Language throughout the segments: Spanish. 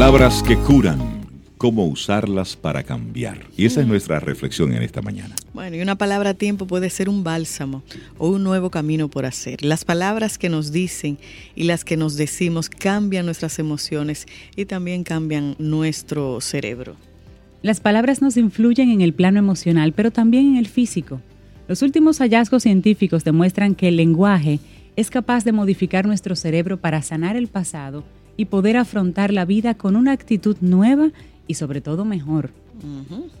Palabras que curan, cómo usarlas para cambiar. Y esa es nuestra reflexión en esta mañana. Bueno, y una palabra a tiempo puede ser un bálsamo o un nuevo camino por hacer. Las palabras que nos dicen y las que nos decimos cambian nuestras emociones y también cambian nuestro cerebro. Las palabras nos influyen en el plano emocional, pero también en el físico. Los últimos hallazgos científicos demuestran que el lenguaje es capaz de modificar nuestro cerebro para sanar el pasado y poder afrontar la vida con una actitud nueva y sobre todo mejor.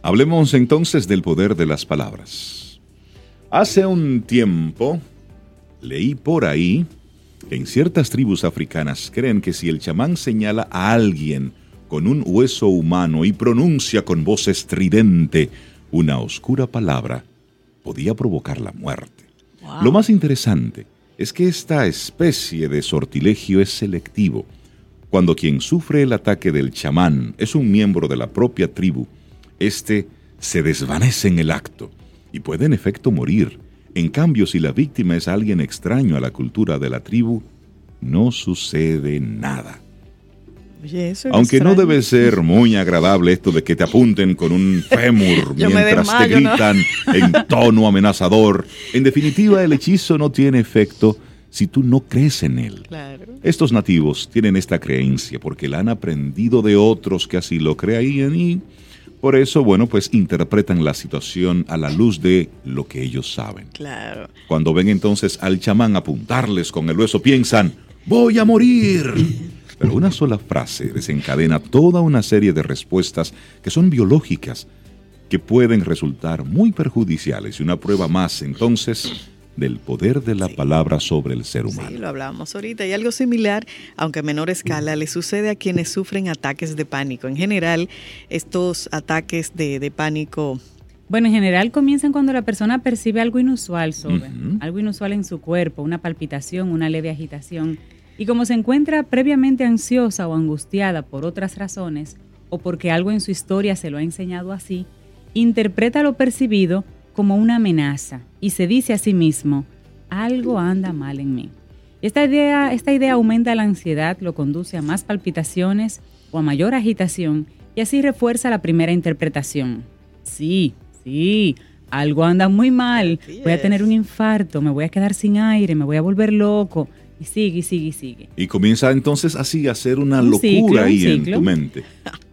Hablemos entonces del poder de las palabras. Hace un tiempo leí por ahí que en ciertas tribus africanas creen que si el chamán señala a alguien con un hueso humano y pronuncia con voz estridente una oscura palabra, podía provocar la muerte. Lo más interesante es que esta especie de sortilegio es selectivo cuando quien sufre el ataque del chamán es un miembro de la propia tribu, éste se desvanece en el acto y puede en efecto morir. En cambio, si la víctima es alguien extraño a la cultura de la tribu, no sucede nada. Aunque no debe ser muy agradable esto de que te apunten con un fémur mientras te gritan en tono amenazador, en definitiva el hechizo no tiene efecto si tú no crees en Él. Estos nativos tienen esta creencia porque la han aprendido de otros que así lo creían y por eso, bueno, pues interpretan la situación a la luz de lo que ellos saben. Claro. Cuando ven entonces al chamán apuntarles con el hueso, piensan, voy a morir. Pero una sola frase desencadena toda una serie de respuestas que son biológicas, que pueden resultar muy perjudiciales. Y una prueba más, entonces, del poder de la palabra sobre el ser humano. Sí, lo hablábamos ahorita. Y algo similar, aunque a menor escala, le sucede a quienes sufren ataques de pánico. En general, estos ataques de, pánico bueno, en general comienzan cuando la persona percibe algo inusual sobre, algo inusual en su cuerpo, una palpitación, una leve agitación. Y como se encuentra previamente ansiosa o angustiada por otras razones, o porque algo en su historia se lo ha enseñado así, interpreta lo percibido como una amenaza y se dice a sí mismo, algo anda mal en mí. Esta idea, esta idea aumenta la ansiedad, lo conduce a más palpitaciones o a mayor agitación y así refuerza la primera interpretación. Sí, sí, algo anda muy mal, voy a tener un infarto, me voy a quedar sin aire, me voy a volver loco. Y sigue, y sigue, y sigue. Y comienza entonces así a hacer una locura ahí en tu mente.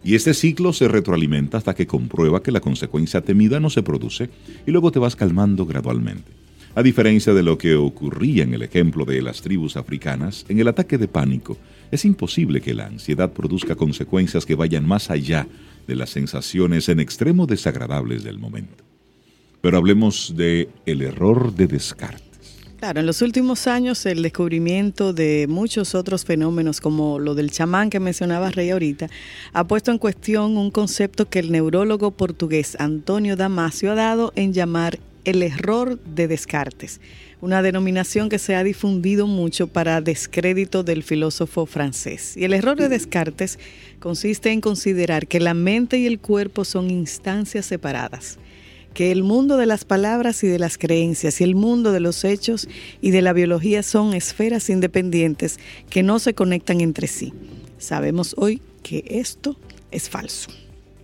Y este ciclo se retroalimenta hasta que comprueba que la consecuencia temida no se produce y luego te vas calmando gradualmente. A diferencia de lo que ocurría en el ejemplo de las tribus africanas, en el ataque de pánico es imposible que la ansiedad produzca consecuencias que vayan más allá de las sensaciones en extremo desagradables del momento. Pero hablemos de el error de descarte. Claro, en los últimos años el descubrimiento de muchos otros fenómenos como lo del chamán que mencionaba Rey ahorita ha puesto en cuestión un concepto que el neurólogo portugués Antonio Damasio ha dado en llamar el error de Descartes, una denominación que se ha difundido mucho para descrédito del filósofo francés. Y el error de Descartes consiste en considerar que la mente y el cuerpo son instancias separadas que el mundo de las palabras y de las creencias y el mundo de los hechos y de la biología son esferas independientes que no se conectan entre sí. Sabemos hoy que esto es falso.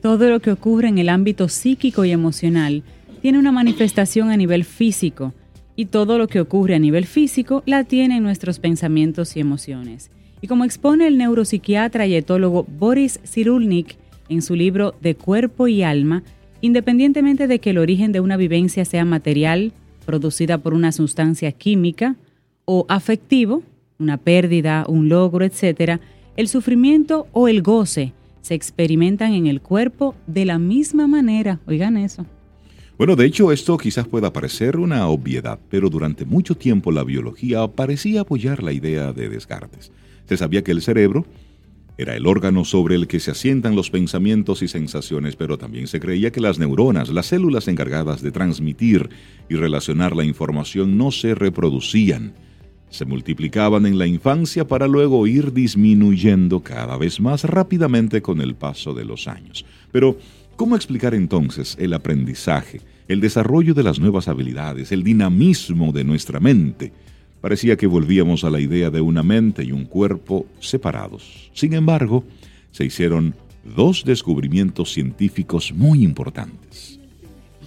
Todo lo que ocurre en el ámbito psíquico y emocional tiene una manifestación a nivel físico y todo lo que ocurre a nivel físico la tiene en nuestros pensamientos y emociones. Y como expone el neuropsiquiatra y etólogo Boris Cyrulnik en su libro De cuerpo y alma, Independientemente de que el origen de una vivencia sea material, producida por una sustancia química, o afectivo, una pérdida, un logro, etc., el sufrimiento o el goce se experimentan en el cuerpo de la misma manera. Oigan eso. Bueno, de hecho esto quizás pueda parecer una obviedad, pero durante mucho tiempo la biología parecía apoyar la idea de Descartes. Se sabía que el cerebro era el órgano sobre el que se asientan los pensamientos y sensaciones, pero también se creía que las neuronas, las células encargadas de transmitir y relacionar la información, no se reproducían. Se multiplicaban en la infancia para luego ir disminuyendo cada vez más rápidamente con el paso de los años. Pero, ¿cómo explicar entonces el aprendizaje, el desarrollo de las nuevas habilidades, el dinamismo de nuestra mente? Parecía que volvíamos a la idea de una mente y un cuerpo separados. Sin embargo, se hicieron dos descubrimientos científicos muy importantes.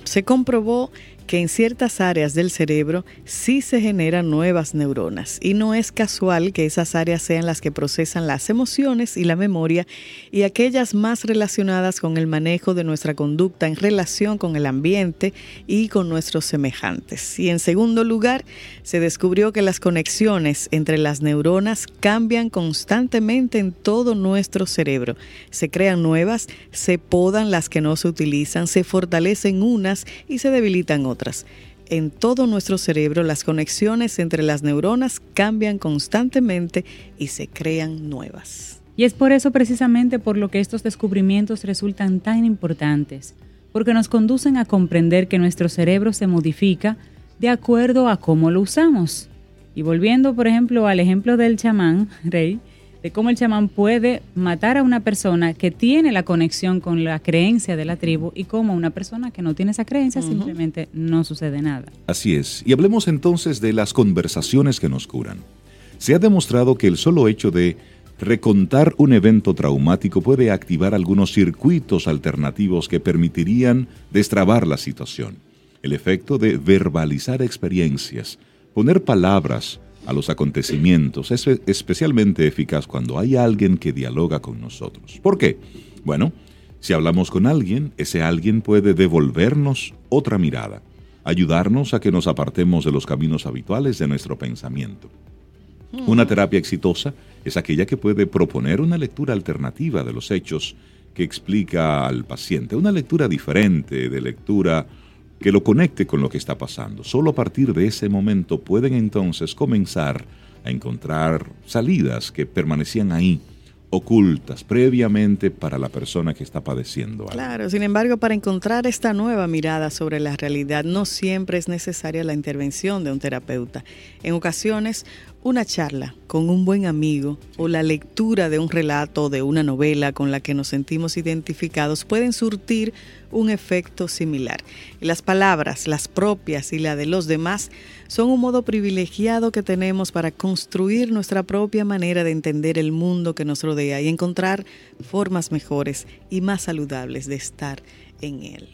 Se comprobó que en ciertas áreas del cerebro sí se generan nuevas neuronas y no es casual que esas áreas sean las que procesan las emociones y la memoria y aquellas más relacionadas con el manejo de nuestra conducta en relación con el ambiente y con nuestros semejantes. Y en segundo lugar, se descubrió que las conexiones entre las neuronas cambian constantemente en todo nuestro cerebro. Se crean nuevas, se podan las que no se utilizan, se fortalecen unas y se debilitan otras. En todo nuestro cerebro las conexiones entre las neuronas cambian constantemente y se crean nuevas. Y es por eso precisamente por lo que estos descubrimientos resultan tan importantes, porque nos conducen a comprender que nuestro cerebro se modifica de acuerdo a cómo lo usamos. Y volviendo, por ejemplo, al ejemplo del chamán, Rey, de cómo el chamán puede matar a una persona que tiene la conexión con la creencia de la tribu y cómo una persona que no tiene esa creencia simplemente no sucede nada. Así es. Y hablemos entonces de las conversaciones que nos curan. Se ha demostrado que el solo hecho de recontar un evento traumático puede activar algunos circuitos alternativos que permitirían destrabar la situación. El efecto de verbalizar experiencias, poner palabras, a los acontecimientos es especialmente eficaz cuando hay alguien que dialoga con nosotros. ¿Por qué? Bueno, si hablamos con alguien, ese alguien puede devolvernos otra mirada, ayudarnos a que nos apartemos de los caminos habituales de nuestro pensamiento. Una terapia exitosa es aquella que puede proponer una lectura alternativa de los hechos que explica al paciente, una lectura diferente de lectura que lo conecte con lo que está pasando. Solo a partir de ese momento pueden entonces comenzar a encontrar salidas que permanecían ahí ocultas previamente para la persona que está padeciendo algo. Claro, sin embargo, para encontrar esta nueva mirada sobre la realidad no siempre es necesaria la intervención de un terapeuta. En ocasiones, una charla con un buen amigo o la lectura de un relato o de una novela con la que nos sentimos identificados pueden surtir un efecto similar. Las palabras, las propias y la de los demás, son un modo privilegiado que tenemos para construir nuestra propia manera de entender el mundo que nos rodea y encontrar formas mejores y más saludables de estar en él.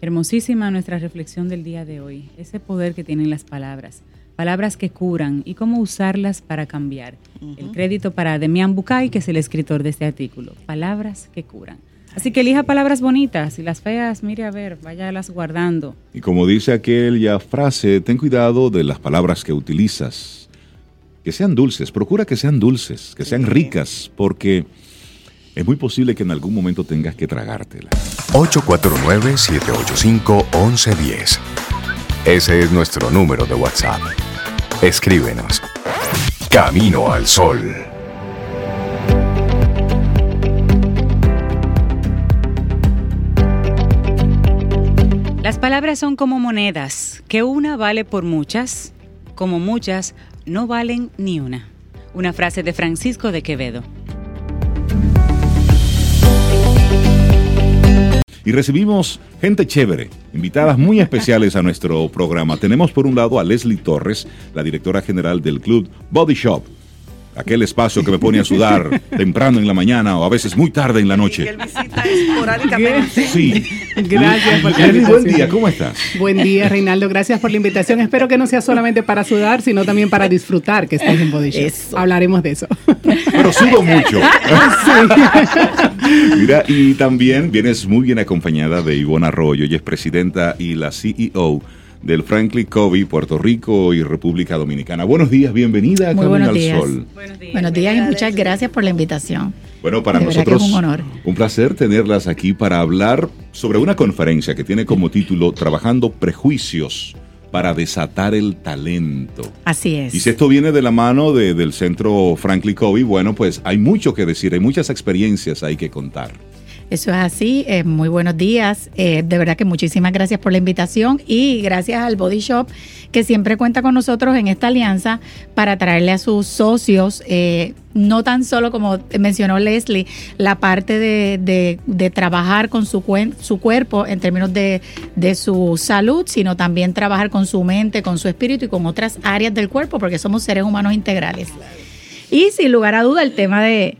Hermosísima nuestra reflexión del día de hoy, ese poder que tienen las palabras palabras que curan y cómo usarlas para cambiar. El crédito para Demian Bucay, que es el escritor de este artículo. Palabras que curan. Así que elija palabras bonitas y las feas, mire a ver, váyalas guardando. Y como dice aquella frase, ten cuidado de las palabras que utilizas. Que sean dulces, procura que sean dulces, que sean ricas, porque es muy posible que en algún momento tengas que tragártela. 849-785-1110. Ese es nuestro número de WhatsApp. Escríbenos. Camino al Sol. Las palabras son como monedas, que una vale por muchas, como muchas no valen ni una. Una frase de Francisco de Quevedo. Y recibimos gente chévere, invitadas muy especiales a nuestro programa. Tenemos por un lado a Leslie Torres, la directora general del club Body Shop aquel espacio que me pone a sudar temprano en la mañana o a veces muy tarde en la noche. Y él visita esporádicamente. Sí. Gracias por la invitación. Buen día, ¿cómo estás? Buen día, Reinaldo. Gracias por la invitación. Espero que no sea solamente para sudar, sino también para disfrutar que estés en Body Shop. Hablaremos de eso. Pero sudo mucho. Sí. Mira, y también vienes muy bien acompañada de Ivonne Arroyo. Ella es presidenta y la CEO del Franklin Covey, Puerto Rico y República Dominicana. Buenos días, bienvenida a Muy Camino buenos al días. Sol. Buenos días, buenos días y muchas gracias por la invitación. Bueno, para De nosotros es un honor. un placer tenerlas aquí para hablar sobre una conferencia que tiene como título Trabajando prejuicios para desatar el talento. Así es. Y si esto viene de la mano de- del centro Franklin Covey, bueno, pues hay mucho que decir, hay muchas experiencias hay que contar. Eso es así. eh, muy buenos días. Eh, de verdad que muchísimas gracias por la invitación y gracias al Body Shop que siempre cuenta con nosotros en esta alianza para traerle a sus socios, eh, no tan solo como mencionó Leslie, la parte de, de- trabajar con su, cuen- su cuerpo en términos de, de su salud, sino también trabajar con su mente, con su espíritu y con otras áreas del cuerpo, porque somos seres humanos integrales. Y sin lugar a duda, el tema de,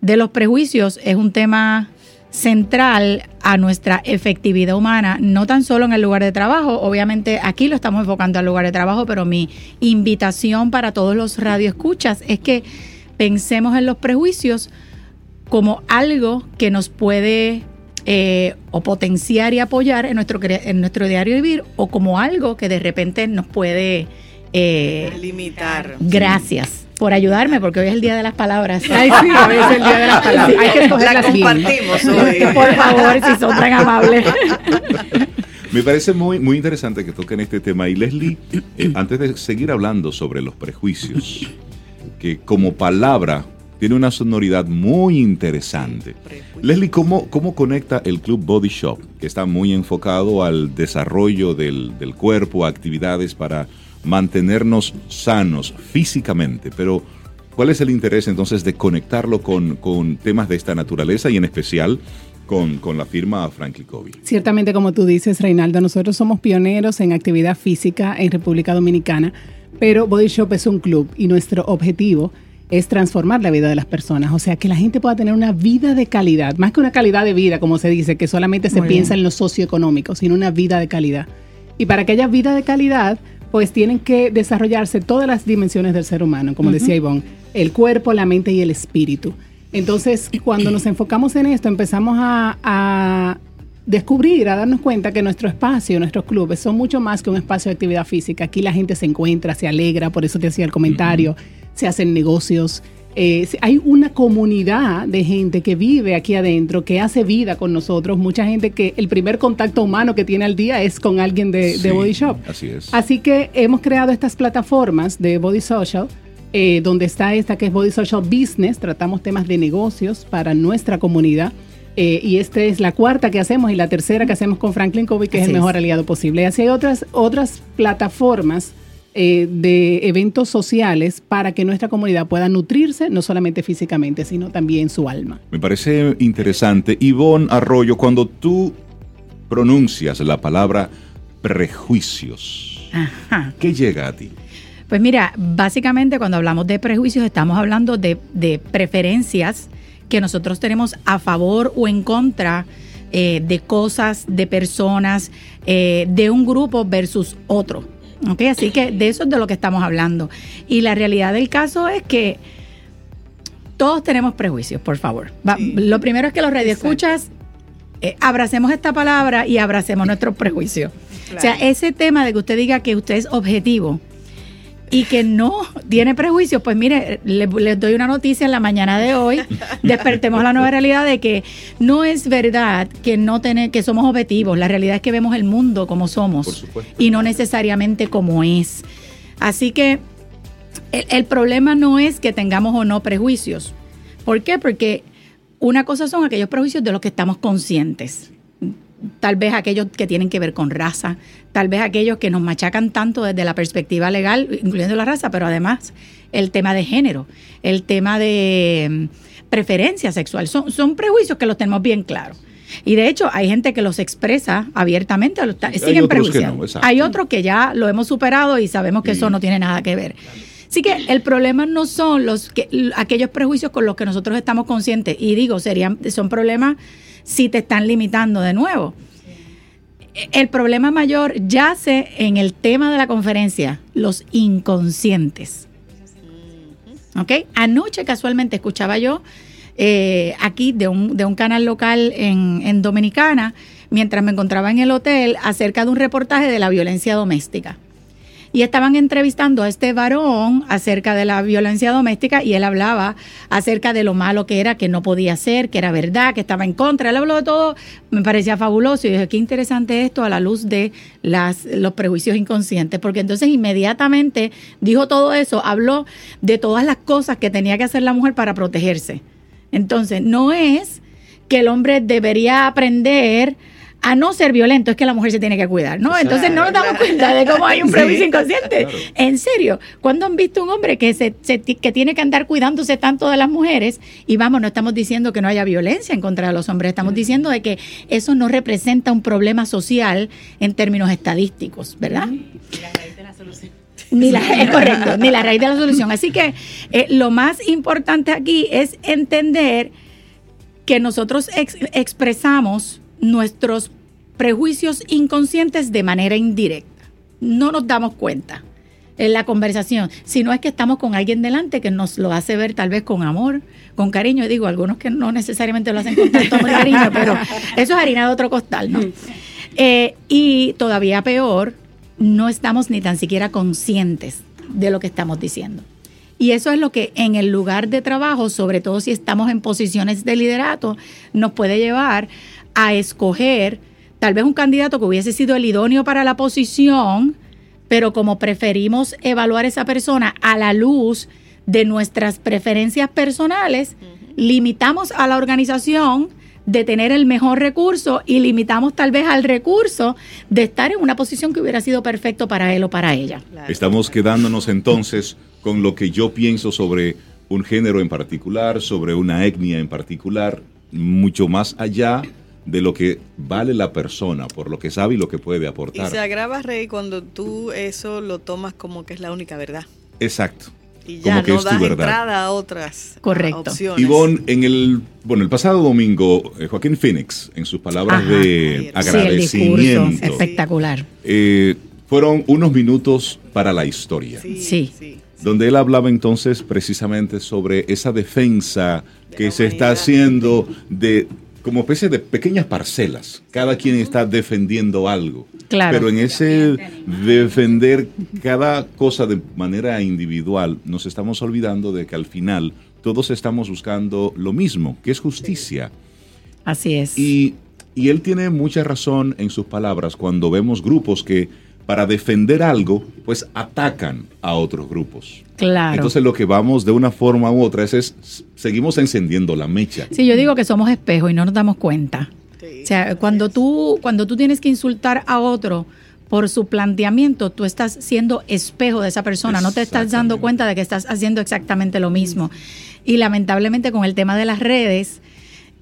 de los prejuicios es un tema central a nuestra efectividad humana, no tan solo en el lugar de trabajo, obviamente aquí lo estamos enfocando al lugar de trabajo, pero mi invitación para todos los radioescuchas es que pensemos en los prejuicios como algo que nos puede eh, o potenciar y apoyar en nuestro, en nuestro diario vivir o como algo que de repente nos puede... eh, Limitar. Gracias por ayudarme, porque hoy es el día de las palabras. Ay, sí, a veces el día de las palabras. Hay que La escogerlas bien. compartimos hoy. Por favor, si son tan amables. Me parece muy, muy interesante que toquen este tema. Y Leslie, eh, antes de seguir hablando sobre los prejuicios, que como palabra tiene una sonoridad muy interesante. Leslie, ¿cómo, ¿cómo conecta el Club Body Shop, que está muy enfocado al desarrollo del, del cuerpo, a actividades para mantenernos sanos físicamente? Pero, ¿cuál es el interés entonces de conectarlo con, con temas de esta naturaleza y en especial con, con la firma Franklin Covey? Ciertamente, como tú dices, Reinaldo, nosotros somos pioneros en actividad física en República Dominicana, pero Body Shop es un club y nuestro objetivo es transformar la vida de las personas, o sea, que la gente pueda tener una vida de calidad, más que una calidad de vida, como se dice, que solamente se Muy piensa bien. en lo socioeconómico, sino una vida de calidad. Y para que haya vida de calidad, pues tienen que desarrollarse todas las dimensiones del ser humano, como decía Ivonne, el cuerpo, la mente y el espíritu. Entonces, cuando nos enfocamos en esto, empezamos a, a descubrir, a darnos cuenta que nuestro espacio, nuestros clubes son mucho más que un espacio de actividad física. Aquí la gente se encuentra, se alegra, por eso te hacía el comentario, se hacen negocios. Eh, hay una comunidad de gente que vive aquí adentro, que hace vida con nosotros. Mucha gente que el primer contacto humano que tiene al día es con alguien de, Body Shop. Así es. Así que hemos creado estas plataformas de Body Social, eh, donde está esta que es Body Social Business, tratamos temas de negocios para nuestra comunidad. eh, y esta es la cuarta que hacemos y la tercera que hacemos con Franklin Covey, que es el es. mejor aliado posible. Y así hay otras, otras plataformas eh, de eventos sociales para que nuestra comunidad pueda nutrirse, no solamente físicamente, sino también su alma. Me parece interesante. Ivonne Arroyo, cuando tú pronuncias la palabra prejuicios, Ajá. ¿qué llega a ti? Pues mira, básicamente cuando hablamos de prejuicios estamos hablando de, de preferencias que nosotros tenemos a favor o en contra eh, de cosas, de personas, eh, de un grupo versus otro. ¿Ok? Así que de eso es de lo que estamos hablando. Y la realidad del caso es que todos tenemos prejuicios, por favor. Va- Sí. Lo primero es que los radioescuchas eh, abracemos esta palabra y abracemos nuestros prejuicios. O sea, ese tema de que usted diga que usted es objetivo y que no tiene prejuicios, pues mire, le- les doy una noticia en la mañana de hoy. Despertemos la nueva realidad de que no es verdad que no tiene, que somos objetivos. La realidad es que vemos el mundo como somos y no necesariamente como es. Así que el, el problema no es que tengamos o no prejuicios. ¿Por qué? Porque una cosa son aquellos prejuicios de los que estamos conscientes. Tal vez aquellos que tienen que ver con raza, tal vez aquellos que nos machacan tanto desde la perspectiva legal, incluyendo la raza, pero además el tema de género, el tema de mm, preferencia sexual. Son, son prejuicios que los tenemos bien claros. Y de hecho, hay gente que los expresa abiertamente, siguen prejuiciando. no, hay otros que ya lo hemos superado y sabemos que Sí. eso no tiene nada que ver. Así que el problema no son los que aquellos prejuicios con los que nosotros estamos conscientes y digo, serían son problemas si te están limitando de nuevo. El problema mayor yace en el tema de la conferencia, los inconscientes. ¿Ok? Anoche casualmente escuchaba yo eh, aquí de un, de un canal local en, en Dominicana mientras me encontraba en el hotel acerca de un reportaje de la violencia doméstica y estaban entrevistando a este varón acerca de la violencia doméstica y él hablaba acerca de lo malo que era, que no podía ser, que era verdad, que estaba en contra. Él habló de todo, me parecía fabuloso y dije, qué interesante esto a la luz de las, los prejuicios inconscientes, porque entonces inmediatamente dijo todo eso, habló de todas las cosas que tenía que hacer la mujer para protegerse. Entonces, no es que el hombre debería aprender a no ser violento es que la mujer se tiene que cuidar, ¿no? Entonces no nos damos cuenta de cómo hay un prejuicio inconsciente. En serio, ¿cuándo han visto un hombre que, se, que tiene que andar cuidándose tanto de las mujeres? Y vamos, no estamos diciendo que no haya violencia en contra de los hombres, estamos diciendo de que eso no representa un problema social en términos estadísticos, ¿verdad? Ni la raíz de la solución. Ni la, es correcto, ni la raíz de la solución. Así que eh, lo más importante aquí es entender que nosotros expresamos nuestros prejuicios inconscientes de manera indirecta. No nos damos cuenta en la conversación, sino es que estamos con alguien delante que nos lo hace ver tal vez con amor, con cariño. Digo, algunos que no necesariamente lo hacen con tanto cariño, pero eso es harina de otro costal, ¿no? Eh, y todavía peor, no estamos ni tan siquiera conscientes de lo que estamos diciendo. Y eso es lo que en el lugar de trabajo, sobre todo si estamos en posiciones de liderato, nos puede llevar a escoger tal vez un candidato que hubiese sido el idóneo para la posición, pero como preferimos evaluar esa persona a la luz de nuestras preferencias personales, limitamos a la organización de tener el mejor recurso y limitamos tal vez al recurso de estar en una posición que hubiera sido perfecto para él o para ella. Estamos quedándonos entonces con lo que yo pienso sobre un género en particular, sobre una etnia en particular, mucho más allá de lo que vale la persona, por lo que sabe y lo que puede aportar. Y se agrava, Rey, cuando tú eso lo tomas como que es la única verdad. Exacto. Y ya no das entrada a otras Correcto. opciones. Ivonne, en el, bueno, el pasado domingo, eh, Joaquín Phoenix, en sus palabras de agradecimiento. espectacular. Eh, fueron unos minutos para la historia. Sí. donde él hablaba entonces precisamente sobre esa defensa que se está haciendo de como especie de pequeñas parcelas. Cada quien está defendiendo algo. Claro. Pero en ese defender cada cosa de manera individual, nos estamos olvidando de que al final todos estamos buscando lo mismo, que es justicia. Así es. Y, y él tiene mucha razón en sus palabras cuando vemos grupos que para defender algo, pues atacan a otros grupos. Claro. Entonces lo que vamos de una forma u otra es, seguimos encendiendo la mecha. Sí, yo digo que somos espejos y no nos damos cuenta. o sea, cuando tú, cuando tú tienes que insultar a otro por su planteamiento, tú estás siendo espejo de esa persona, no te estás dando cuenta de que estás haciendo exactamente lo mismo. Y lamentablemente con el tema de las redes,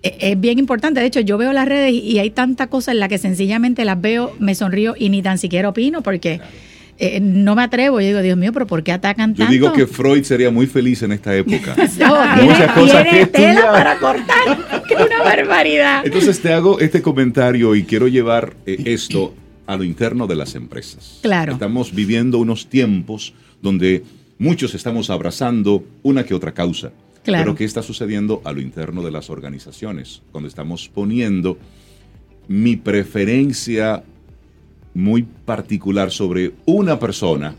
es bien importante. De hecho, yo veo las redes y hay tanta cosa en la que sencillamente las veo, me sonrío y ni tan siquiera opino porque eh, no me atrevo. Yo digo, Dios mío, pero ¿por qué atacan tanto? Yo digo que Freud sería muy feliz en esta época. no, Muchas cosas que tela para cortar. ¡Qué una barbaridad! Entonces te hago este comentario y quiero llevar eh, esto a lo interno de las empresas. Claro. Estamos viviendo unos tiempos donde muchos estamos abrazando una que otra causa. Pero ¿qué está sucediendo a lo interno de las organizaciones? Cuando estamos poniendo mi preferencia muy particular sobre una persona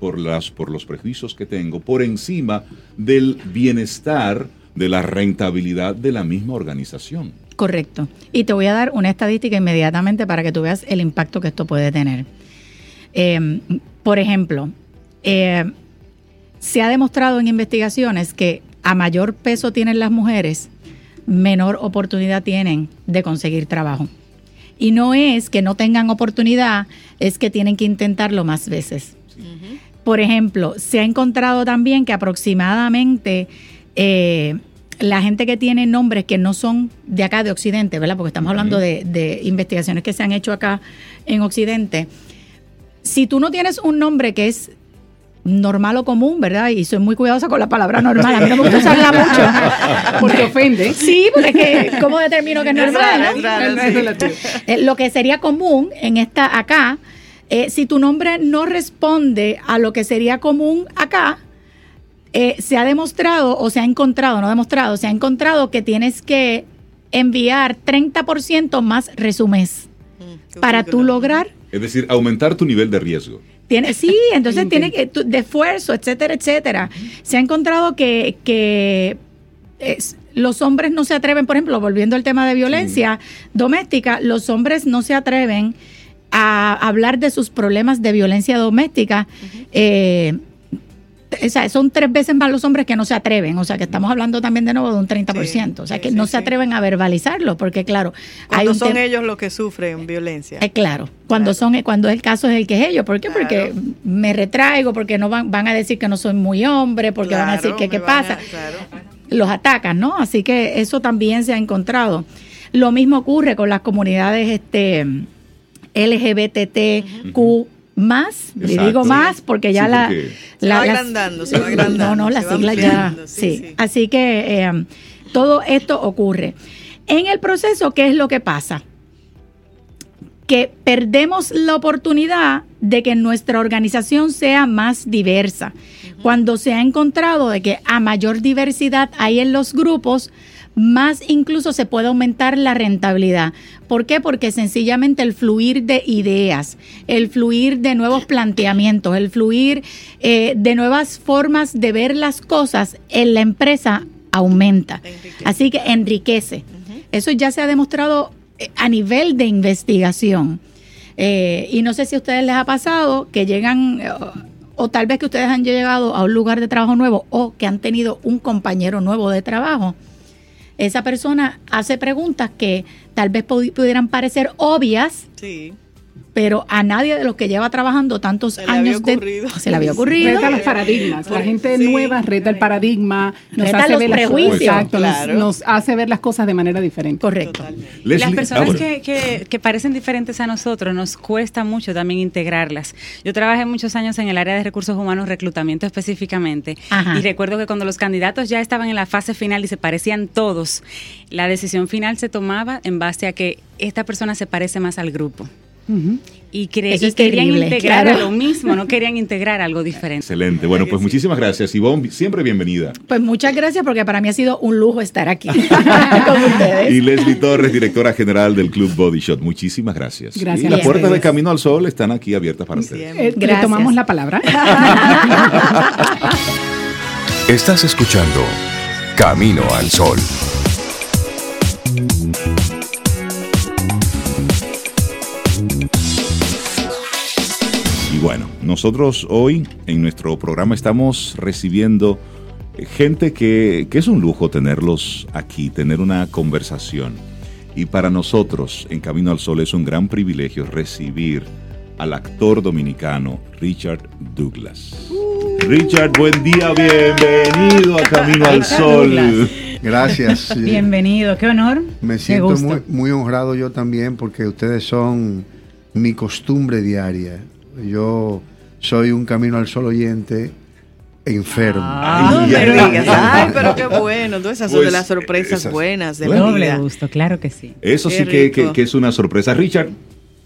por, las, por los prejuicios que tengo, por encima del bienestar, de la rentabilidad de la misma organización. Correcto. Y te voy a dar una estadística inmediatamente para que tú veas el impacto que esto puede tener. Eh, por ejemplo, eh, se ha demostrado en investigaciones que a mayor peso tienen las mujeres, menor oportunidad tienen de conseguir trabajo. Y no es que no tengan oportunidad, es que tienen que intentarlo más veces. Por ejemplo, se ha encontrado también que aproximadamente eh, la gente que tiene nombres que no son de acá de Occidente, ¿verdad? Porque estamos hablando de, de investigaciones que se han hecho acá en Occidente. Si tú no tienes un nombre que es normal o común, ¿verdad? Y soy muy cuidadosa con la palabra normal. A mí no me gusta usarla mucho. Porque ofende. Sí, porque es que, ¿cómo determino que es normal? Eh, lo que sería común en esta acá, eh, si tu nombre no responde a lo que sería común acá, eh, se ha demostrado o se ha encontrado, no demostrado, se ha encontrado que tienes que enviar 30% más resumés Mm, para tú lograr Es decir, aumentar tu nivel de riesgo. Tiene, sí, entonces tiene que, de esfuerzo, etcétera, etcétera. Se ha encontrado que, que es- los hombres no se atreven, por ejemplo, volviendo al tema de violencia doméstica, los hombres no se atreven a hablar de sus problemas de violencia doméstica. eh, o sea, son tres veces más los hombres que no se atreven, o sea que estamos hablando también de nuevo de un 30%, o sea sí, que sí, no sí. se atreven a verbalizarlo, porque claro, Cuando son ellos los que sufren violencia. eh, claro, cuando son cuando el caso es el que es ellos, ¿por qué? Claro. Porque me retraigo, porque no van, van a decir que no soy muy hombre, porque van a decir Claro, que qué a- pasa. claro. Los atacan, ¿no? Así que eso también se ha encontrado. Lo mismo ocurre con las comunidades este LGBTQ más, le Exacto. digo más porque ya Sí, la, porque- Se la- va agrandando, se va agrandando, No, no, va siglas ya, ampliando, sí, sí, sí. Así que eh, todo esto ocurre. En el proceso, ¿qué es lo que pasa? que perdemos la oportunidad de que nuestra organización sea más diversa. Cuando se ha encontrado de que a mayor diversidad hay en los grupos, más incluso se puede aumentar la rentabilidad. ¿Por qué? Porque sencillamente el fluir de ideas, el fluir de nuevos planteamientos, el fluir eh, de nuevas formas de ver las cosas en la empresa aumenta. Así que enriquece. Eso ya se ha demostrado eh, a nivel de investigación. Eh, y no sé si a ustedes les ha pasado que llegan, eh, o, o tal vez que ustedes han llegado a un lugar de trabajo nuevo o que han tenido un compañero nuevo de trabajo. Esa persona hace preguntas que tal vez pu- pudieran parecer obvias, Sí. Pero a nadie de los que lleva trabajando tantos Se le había años de- se le había ocurrido. Reta los paradigmas. La gente Sí. nueva reta el paradigma, nos Reta hace los ver las prejuicios. Exacto, nos- Claro. nos, hace ver las cosas de manera diferente. Correcto. Las Leslie- personas ah, bueno. que, que, que parecen diferentes a nosotros, nos cuesta mucho también integrarlas. Yo trabajé muchos años en el área de recursos humanos, reclutamiento específicamente, Ajá. y recuerdo que cuando los candidatos ya estaban en la fase final y se parecían todos, la decisión final se tomaba en base a que esta persona se parece más al grupo. Y, cre- Eso y querían terrible, integrar claro. a lo mismo, no querían integrar algo diferente. Excelente. Bueno, pues muchísimas gracias, Ivonne. Siempre bienvenida. Pues muchas gracias porque para mí ha sido un lujo estar aquí con ustedes. Y Leslie Torres, directora general del Club Body Shot. Muchísimas gracias. Gracias Y las puertas de. Camino al Sol están aquí abiertas para ustedes. Eh, le Gracias. tomamos la palabra. Estás escuchando Camino al Sol. Nosotros hoy en nuestro programa estamos recibiendo eh, gente que, que es un lujo tenerlos aquí, tener una conversación. Y para nosotros en Camino al Sol es un gran privilegio recibir al actor dominicano Richard Douglas. Richard, buen día, bienvenido a Camino al Richard Sol. Douglas. Gracias. Bienvenido, qué honor. Me siento muy, muy honrado yo también porque ustedes son mi costumbre diaria. Yo soy un camino al sol oyente enfermo. Ah, Ay, no ay, me ay. digas. Ay, pero qué bueno. Todas esas son Pues, de las sorpresas esas- buenas de la Bueno. Doble vida. gusto, claro que sí. Eso Qué sí que, que- rico. que es una sorpresa. Richard,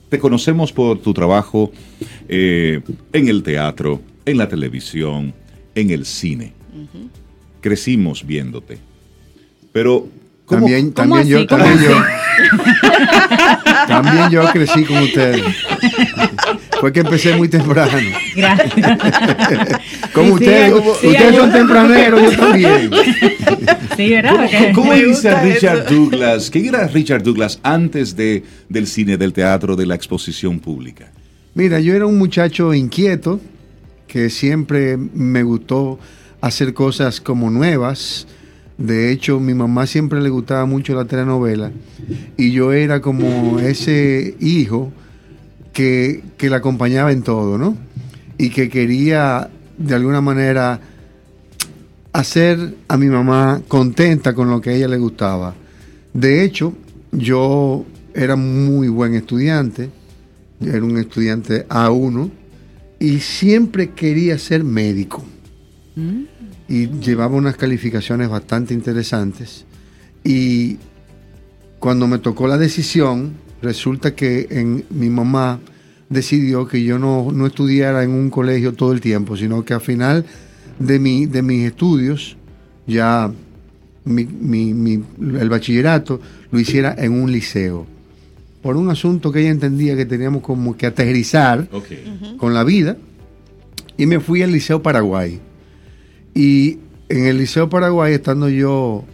te conocemos por tu trabajo eh, en el teatro, en la televisión, en el cine. Crecimos viéndote. Pero, ¿cómo- También, cómo también así? yo, ¿Cómo también yo, también yo crecí con ustedes. Fue que empecé muy temprano. Gracias. Como Sí, ustedes, sí, sí, ustedes son tempraneros, yo también. Sí, ¿verdad? ¿Cómo dice Richard eso. Douglas? ¿Quién era Richard Douglas antes de, del cine, del teatro, de la exposición pública? Mira, yo era un muchacho inquieto que siempre me gustó hacer cosas como nuevas. De hecho, mi mamá siempre le gustaba mucho la telenovela y yo era como ese hijo que, que la acompañaba en todo, ¿no? Y que quería de alguna manera hacer a mi mamá contenta con lo que a ella le gustaba. De hecho, yo era muy buen estudiante, yo era un estudiante A1 y siempre quería ser médico. Y llevaba unas calificaciones bastante interesantes. Y cuando me tocó la decisión, resulta que en, mi mamá decidió que yo no, no estudiara en un colegio todo el tiempo, sino que al final de, mi, de mis estudios ya mi- mi- mi- el bachillerato lo hiciera en un liceo. Por un asunto que ella entendía que teníamos como que aterrizar con la vida. Y me fui al Liceo Paraguay. Y en el Liceo Paraguay, estando yo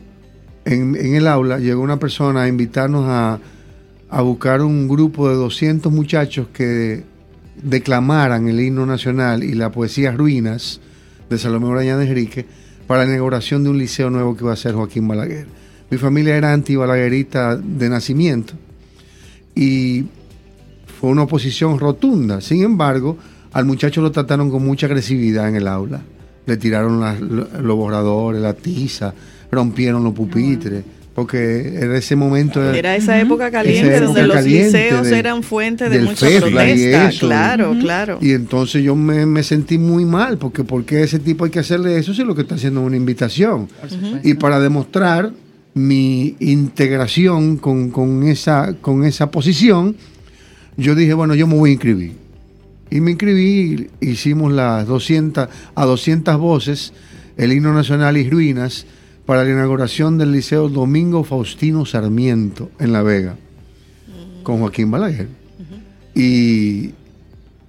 en, en el aula, llegó una persona a invitarnos a, a buscar un grupo de 200 muchachos que declamaran el himno nacional y la poesía Ruinas de Salomé de Enrique para la inauguración de un liceo nuevo que iba a ser Joaquín Balaguer. Mi familia era anti-balaguerita de nacimiento y fue una oposición rotunda. Sin embargo, al muchacho lo trataron con mucha agresividad en el aula. Le tiraron los borradores, la tiza, rompieron los pupitres, porque era ese momento... de- Era esa época caliente Esa donde los caliente liceos de- eran fuente de mucha protesta. eso. Claro, claro. Y entonces yo me, me sentí muy mal, porque ¿por qué ese tipo hay que hacerle eso si lo que está haciendo es una invitación? Y para demostrar mi integración con, con esa, con esa posición, yo dije, bueno, yo me voy a inscribir. Y me inscribí, hicimos las 200, a 200 voces, el himno nacional y ruinas, para la inauguración del Liceo Domingo Faustino Sarmiento en La Vega, con Joaquín Balaguer. Y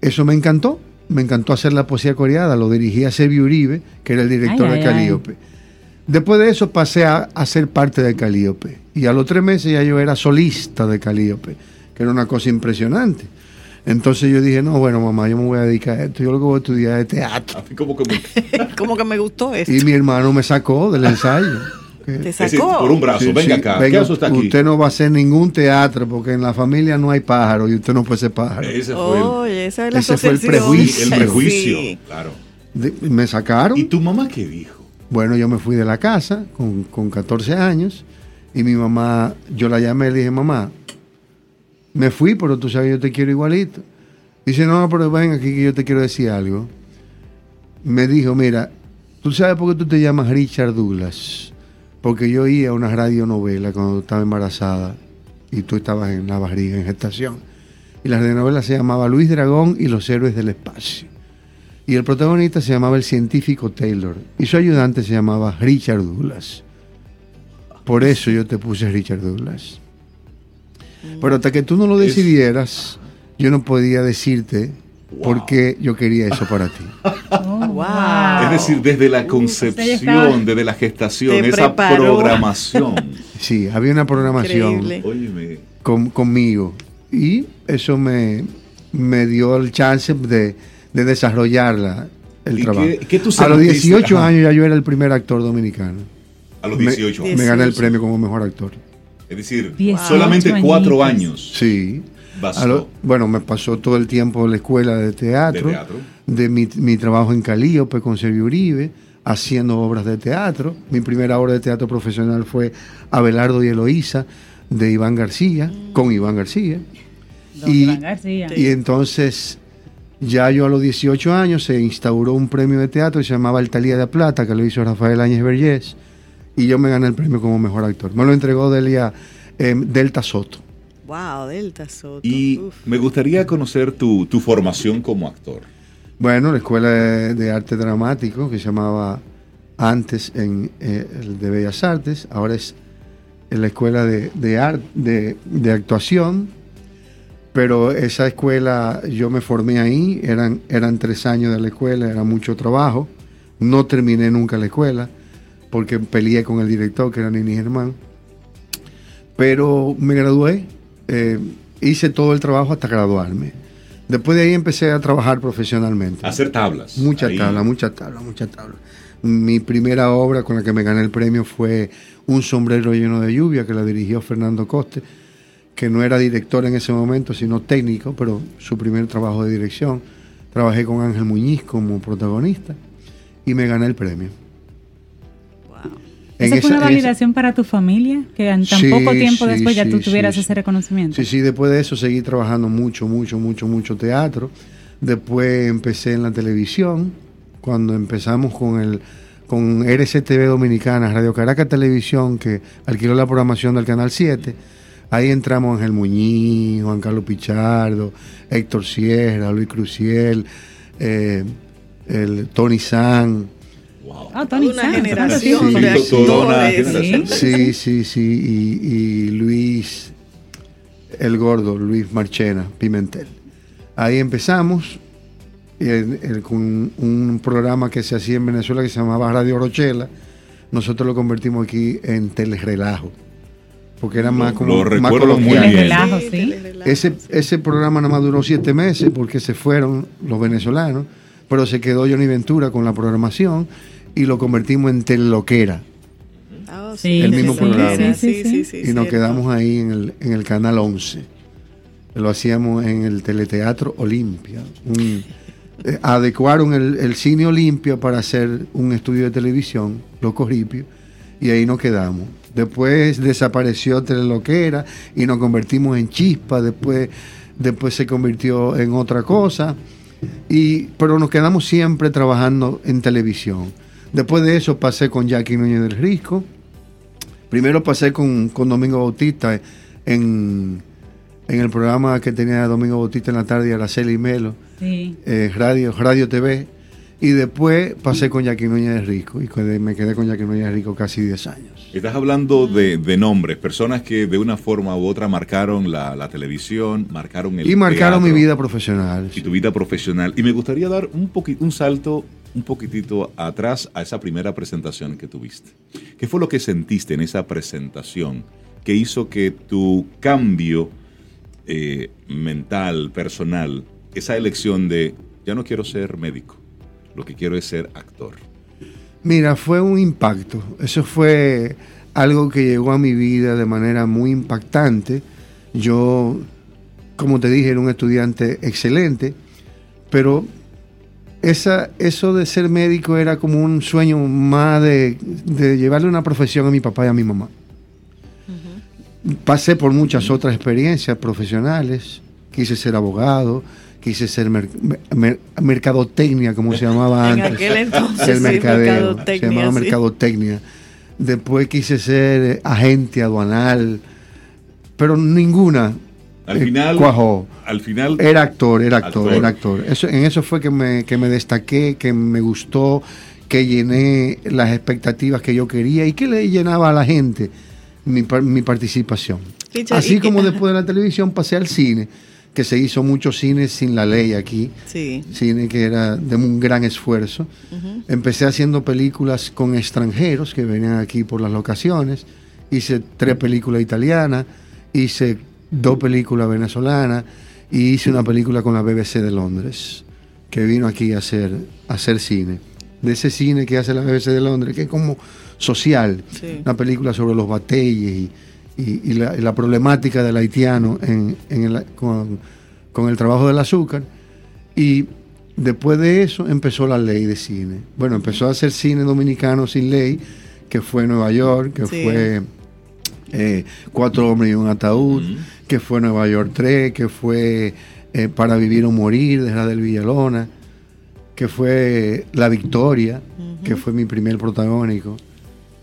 eso me encantó, me encantó hacer la poesía coreada, lo dirigía Sergio Uribe, que era el director Ay, de ay, ay. Calíope. Después de eso pasé a, a ser parte de Calíope. Y a los tres meses ya yo era solista de Calíope, que era una cosa impresionante. Entonces yo dije, no, bueno, mamá, yo me voy a dedicar a esto. Yo lo que voy a estudiar es teatro. Como que me- Como que me gustó esto. Y mi hermano me sacó del ensayo. Te decir, sacó. por un brazo, Sí, venga sí, acá. venga, ¿Qué hace usted aquí? Usted no va a hacer ningún teatro porque en la familia no hay pájaro y usted no puede ser pájaro. Ese fue el, Oye, esa es la Ese fue el prejuicio. el Sí. prejuicio. Claro. De- me sacaron. ¿Y tu mamá qué dijo? Bueno, yo me fui de la casa con, con 14 años y mi mamá, yo la llamé y le dije, mamá, me fui, pero tú sabes, yo te quiero igualito. Dice, no, pero ven aquí que yo te quiero decir algo. Me dijo, mira, tú sabes por qué tú te llamas Richard Douglas. Porque yo oía una radionovela cuando estaba embarazada y tú estabas en la barriga, en gestación. Y la radionovela se llamaba Luis Dragón y los héroes del espacio. Y el protagonista se llamaba el científico Taylor. Y su ayudante se llamaba Richard Douglas. Por eso yo te puse Richard Douglas. Pero hasta que tú no lo Es- decidieras, yo no podía decirte por qué yo quería eso para ti. Oh, Wow. Es decir, desde la estaba- concepción, desde la gestación, esa programación. Sí, había una programación con- conmigo. Y eso me, me dio el chance de, de desarrollar la- el ¿Y trabajo. qué- qué tú A los sentiste? 18 Ajá. años ya yo era el primer actor dominicano. a los Me- 18 Me, gané el 18. premio como mejor actor. Es decir, 18 solamente cuatro años Sí. lo- bueno, me pasó todo el tiempo en la escuela de teatro, de teatro. de mi, mi trabajo en Calíope con Sergio Uribe, haciendo obras de teatro. Mi primera obra de teatro profesional fue Abelardo y Eloísa, de Iván García, con Iván García. Don Y- Iván García. Y entonces, ya yo a los 18 años se instauró un premio de teatro que se llamaba El Talía de Plata, que lo hizo Rafael Áñez Vergés, y yo me gané el premio como mejor actor. Me lo entregó Delia eh, Delta Soto. Wow, Delta Soto. Y Uf. me gustaría conocer tu, tu formación como actor. Bueno, la escuela de, de arte dramático, que se llamaba antes en eh, el de Bellas Artes, ahora es en la escuela de, de, art- de, de actuación, pero esa escuela yo me formé ahí, eran, eran tres años de la escuela, era mucho trabajo, no terminé nunca la escuela, porque peleé con el director, que era Nini Germán, pero me gradué, eh, hice todo el trabajo hasta graduarme. Después de ahí empecé a trabajar profesionalmente. Hacer tablas. Mucha Ahí. tabla, mucha tabla, mucha tabla. Mi primera obra con la que me gané el premio fue Un sombrero lleno de lluvia, que la dirigió Fernando Coste, que no era director en ese momento, sino técnico, pero su primer trabajo de dirección. Trabajé con Ángel Muñiz como protagonista y me gané el premio. ¿Esa fue una esa- validación para tu familia? Que en tan Sí, poco tiempo sí, después ya tú tuvieras ese reconocimiento. Sí, sí, después de eso seguí trabajando mucho, mucho, mucho, mucho teatro. Después empecé en la televisión, cuando empezamos con el con RCTV Dominicana, Radio Caracas Televisión, que alquiló la programación del Canal 7. Ahí entramos Ángel Muñiz, Juan Carlos Pichardo, Héctor Sierra, Luis Cruciel, eh, el Tony San, Wow. Ah, una generación de actores. Sí, sí, sí. Y, y, Luis, el gordo, Luis Marchena, Pimentel. Ahí empezamos con un programa que se hacía en Venezuela que se llamaba Radio Rochela. Nosotros lo convertimos aquí en Telerelajo porque era más como lo más muy bien. Ese, ese programa nada más duró siete meses porque se fueron los venezolanos, pero se quedó Johnny Ventura con la programación y lo convertimos en Teleloquera. Oh, el mismo programa. y nos quedamos ahí en el, en el canal 11. Lo hacíamos en el Teleteatro Olimpia. Eh, adecuaron el, el, cine Olimpia para hacer un estudio de televisión, Loco Ripio, y ahí nos quedamos. Después desapareció Teleloquera y nos convertimos en Chispa. Después, después se convirtió en otra cosa. Y, pero nos quedamos siempre trabajando en televisión. Después de eso pasé con Jackie Núñez del Risco. Primero pasé con, Domingo Bautista en, el programa que tenía Domingo Bautista en la tarde, Araceli Melo, eh, Radio, Radio TV. Y después pasé con Jackie Núñez de Rico y me quedé con Jackie Núñez de Rico casi 10 años. Estás hablando de, nombres, personas que de una forma u otra marcaron la, televisión, marcaron el Y marcaron mi vida profesional. Y tu vida profesional. Y me gustaría dar un, un salto un poquitito atrás a esa primera presentación que tuviste. ¿Qué fue lo que sentiste en esa presentación que hizo que tu cambio eh, mental, personal, esa elección de ya no quiero ser médico, lo que quiero es ser actor? Mira, fue un impacto. Eso fue algo que llegó a mi vida de manera muy impactante. Yo, como te dije, era un estudiante excelente, pero esa, eso de ser médico era como un sueño más de, llevarle una profesión a mi papá y a mi mamá. Pasé por muchas otras experiencias profesionales, quise ser abogado, quise ser mercadotecnia, como se llamaba antes. En aquel entonces, el mercadeo, se llamaba mercadotecnia. Después quise ser agente aduanal, pero ninguna al eh, final, cuajó. Al final. Era actor, era actor, era actor. Eso, en eso fue que me, que me destaqué, que me gustó, que llené las expectativas que yo quería y que le llenaba a la gente mi, mi participación. Así como después de la televisión pasé al cine que se hizo muchos cines sin la ley aquí, sí. cine que era de un gran esfuerzo. Empecé haciendo películas con extranjeros que venían aquí por las locaciones, hice tres películas italianas, hice dos películas venezolanas y hice una película con la BBC de Londres, que vino aquí a hacer, a hacer cine. De ese cine que hace la BBC de Londres, que es como social, una película sobre los batalles y y, la, problemática del haitiano en, con, el trabajo del azúcar. Y después de eso empezó la ley de cine. Bueno, empezó a hacer cine dominicano sin ley, que fue Nueva York, que fue eh, Cuatro hombres y un ataúd, que fue Nueva York 3, que fue eh, Para vivir o morir de la del Villalona, que fue La Victoria, que fue mi primer protagónico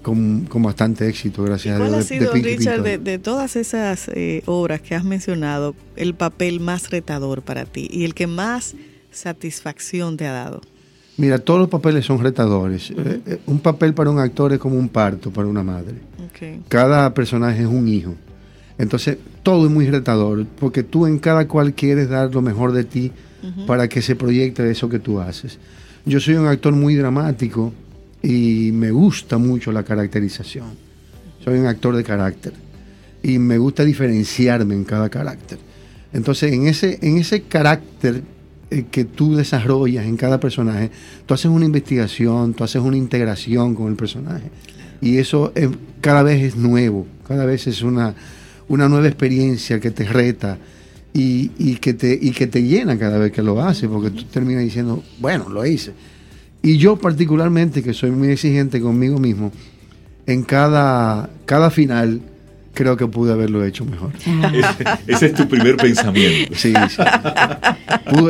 con, bastante éxito, gracias a Dios. ¿Cuál ha sido, Richard, de, todas esas eh, obras que has mencionado, el papel más retador para ti y el que más satisfacción te ha dado? Mira, todos los papeles son retadores. Eh, eh, un papel para un actor es como un parto para una madre. Cada personaje es un hijo. Entonces, todo es muy retador, porque tú en cada cual quieres dar lo mejor de ti para que se proyecte eso que tú haces. Yo soy un actor muy dramático, y me gusta mucho la caracterización. Soy un actor de carácter y me gusta diferenciarme en cada carácter. Entonces, en ese, en ese carácter que tú desarrollas en cada personaje, tú haces una investigación, tú haces una integración con el personaje. Y eso cada vez es nuevo, cada vez es una, una nueva experiencia que te reta y, y, que te, y que te llena cada vez que lo haces, porque tú terminas diciendo, bueno, lo hice. Y yo particularmente, que soy muy exigente conmigo mismo, en cada, cada final creo que pude haberlo hecho mejor. Ese, es tu primer pensamiento. Sí, sí.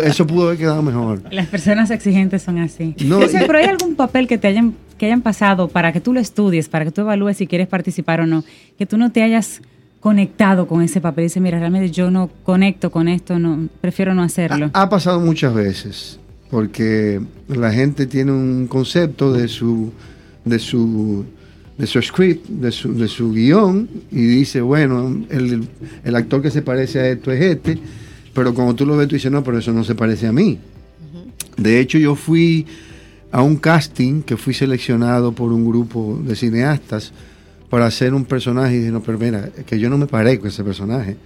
eso pudo haber quedado mejor. Las personas exigentes son así. No, pero ¿hay algún papel que te hayan, que hayan pasado para que tú lo estudies, para que tú evalúes si quieres participar o no, que tú no te hayas conectado con ese papel y dices, mira, realmente yo no conecto con esto, no prefiero no hacerlo? ha pasado muchas veces porque la gente tiene un concepto de su, de su, de su script, de su, de su guion, y dice, bueno, el, el actor que se parece a esto es este, pero cuando tú lo ves, tú dices, no, pero eso no se parece a mí. De hecho, yo fui a un casting que fui seleccionado por un grupo de cineastas para hacer un personaje y dije, no, pero mira, es que yo no me parezco a ese personaje.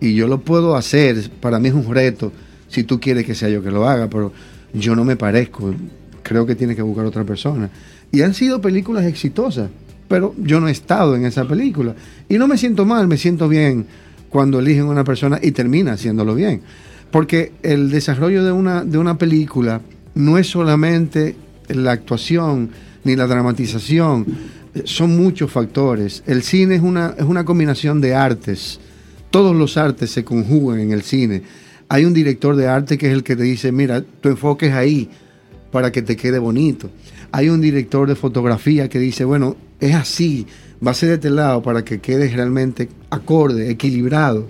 Y yo lo puedo hacer, para mí es un reto, si tú quieres que sea yo que lo haga, pero yo no me parezco, creo que tiene que buscar otra persona. Y han sido películas exitosas, pero yo no he estado en esa película. Y no me siento mal, me siento bien cuando eligen una persona y termina haciéndolo bien. Porque el desarrollo de una, de una película no es solamente la actuación ni la dramatización, son muchos factores. El cine es una, es una combinación de artes. Todos los artes se conjugan en el cine. Hay un director de arte que es el que te dice, mira, tu enfoque es ahí para que te quede bonito. Hay un director de fotografía que dice, bueno, es así, va a ser de este lado para que quede realmente acorde, equilibrado.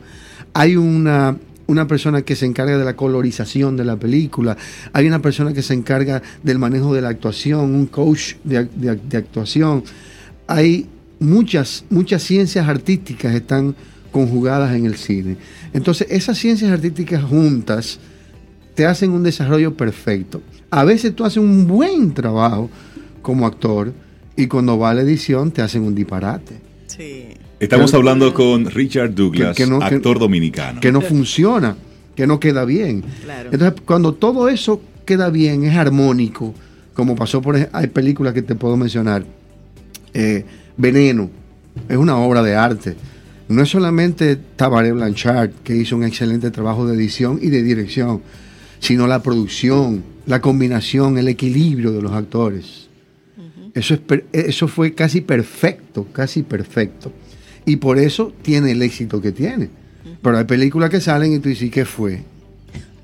Hay una, una persona que se encarga de la colorización de la película, hay una persona que se encarga del manejo de la actuación, un coach de, de actuación. Hay muchas, muchas ciencias artísticas están conjugadas en el cine. Entonces, esas ciencias artísticas juntas te hacen un desarrollo perfecto. A veces tú haces un buen trabajo como actor y cuando va a la edición te hacen un disparate. Sí. Estamos hablando con Richard Douglas, actor dominicano. Que no funciona, que no queda bien. Entonces, cuando todo eso queda bien, es armónico, como pasó por... Hay películas que te puedo mencionar. Eh, Veneno, es una obra de arte. No es solamente Tabaré Blanchard, que hizo un excelente trabajo de edición y de dirección, sino la producción, la combinación, el equilibrio de los actores. Eso, es, eso fue casi perfecto, casi perfecto. Y por eso tiene el éxito que tiene. Pero hay películas que salen y tú dices, ¿qué fue?